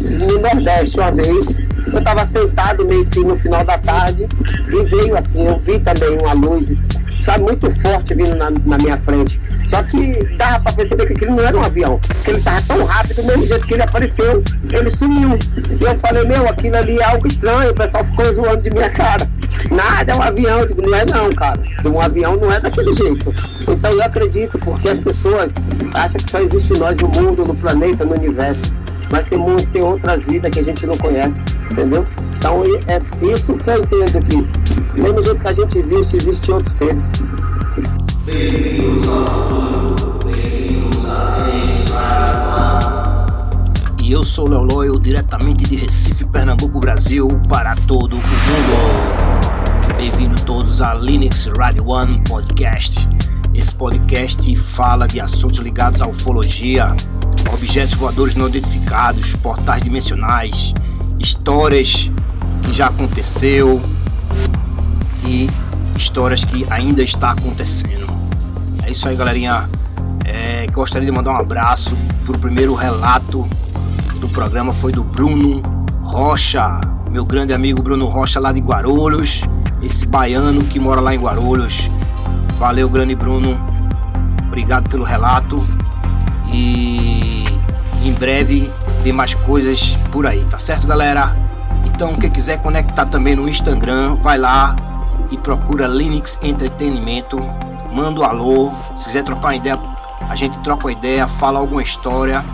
No Nordeste, uma vez, eu estava sentado meio que no final da tarde e veio assim, eu vi também uma luz, sabe, muito forte vindo na, na minha frente. Só que dava pra perceber que aquele não era um avião, porque ele tava tão rápido, do mesmo jeito que ele apareceu, ele sumiu. E eu falei, meu, aquilo ali é algo estranho, o pessoal ficou zoando de minha cara. Nada, é um avião. Eu digo, não é não, cara. Um avião não é daquele jeito. Então eu acredito, porque as pessoas acham que só existe nós no mundo, no planeta, no universo. Mas tem, tem outras vidas que a gente não conhece, entendeu? Então é isso que eu entendo que, do mesmo jeito que a gente existe, existem outros seres. E eu sou Léo Loyo, diretamente de Recife, Pernambuco, Brasil, para todo o mundo. Bem-vindos todos a Linux Radio One Podcast. Esse podcast fala de assuntos ligados à ufologia, objetos voadores não identificados, portais dimensionais, histórias que já aconteceu e histórias que ainda está acontecendo. É isso aí, galerinha. É, gostaria de mandar um abraço pro primeiro relato do programa foi do Bruno Rocha, meu grande amigo Bruno Rocha lá de Guarulhos, esse baiano que mora lá em Guarulhos. Valeu, grande Bruno. Obrigado pelo relato e em breve tem mais coisas por aí, tá certo, galera? Então, quem quiser conectar também no Instagram, vai lá e procura Linux Entretenimento manda um alô, se quiser trocar uma ideia, a gente troca uma ideia, fala alguma história,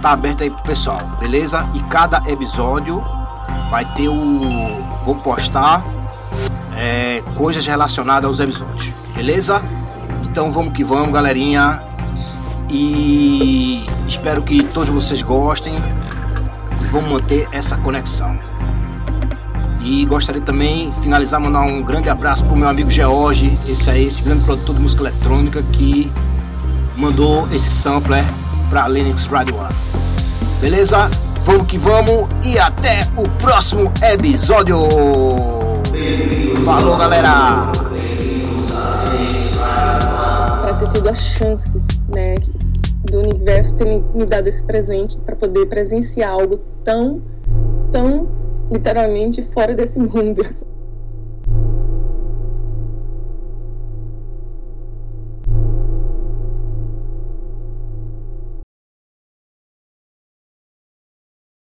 tá aberto aí pro pessoal, beleza? E cada episódio vai ter o. Vou postar é, coisas relacionadas aos episódios, beleza? Então vamos que vamos, galerinha. E espero que todos vocês gostem e vamos manter essa conexão. E gostaria também finalizar mandar um grande abraço pro meu amigo George, esse aí, esse grande produtor de música eletrônica que mandou esse sampler para Linux Radio One. Beleza? Vamos que vamos e até o próximo episódio. Falou, galera. Para ter tido a chance, né, do universo ter me dado esse presente para poder presenciar algo tão, tão literalmente fora desse mundo.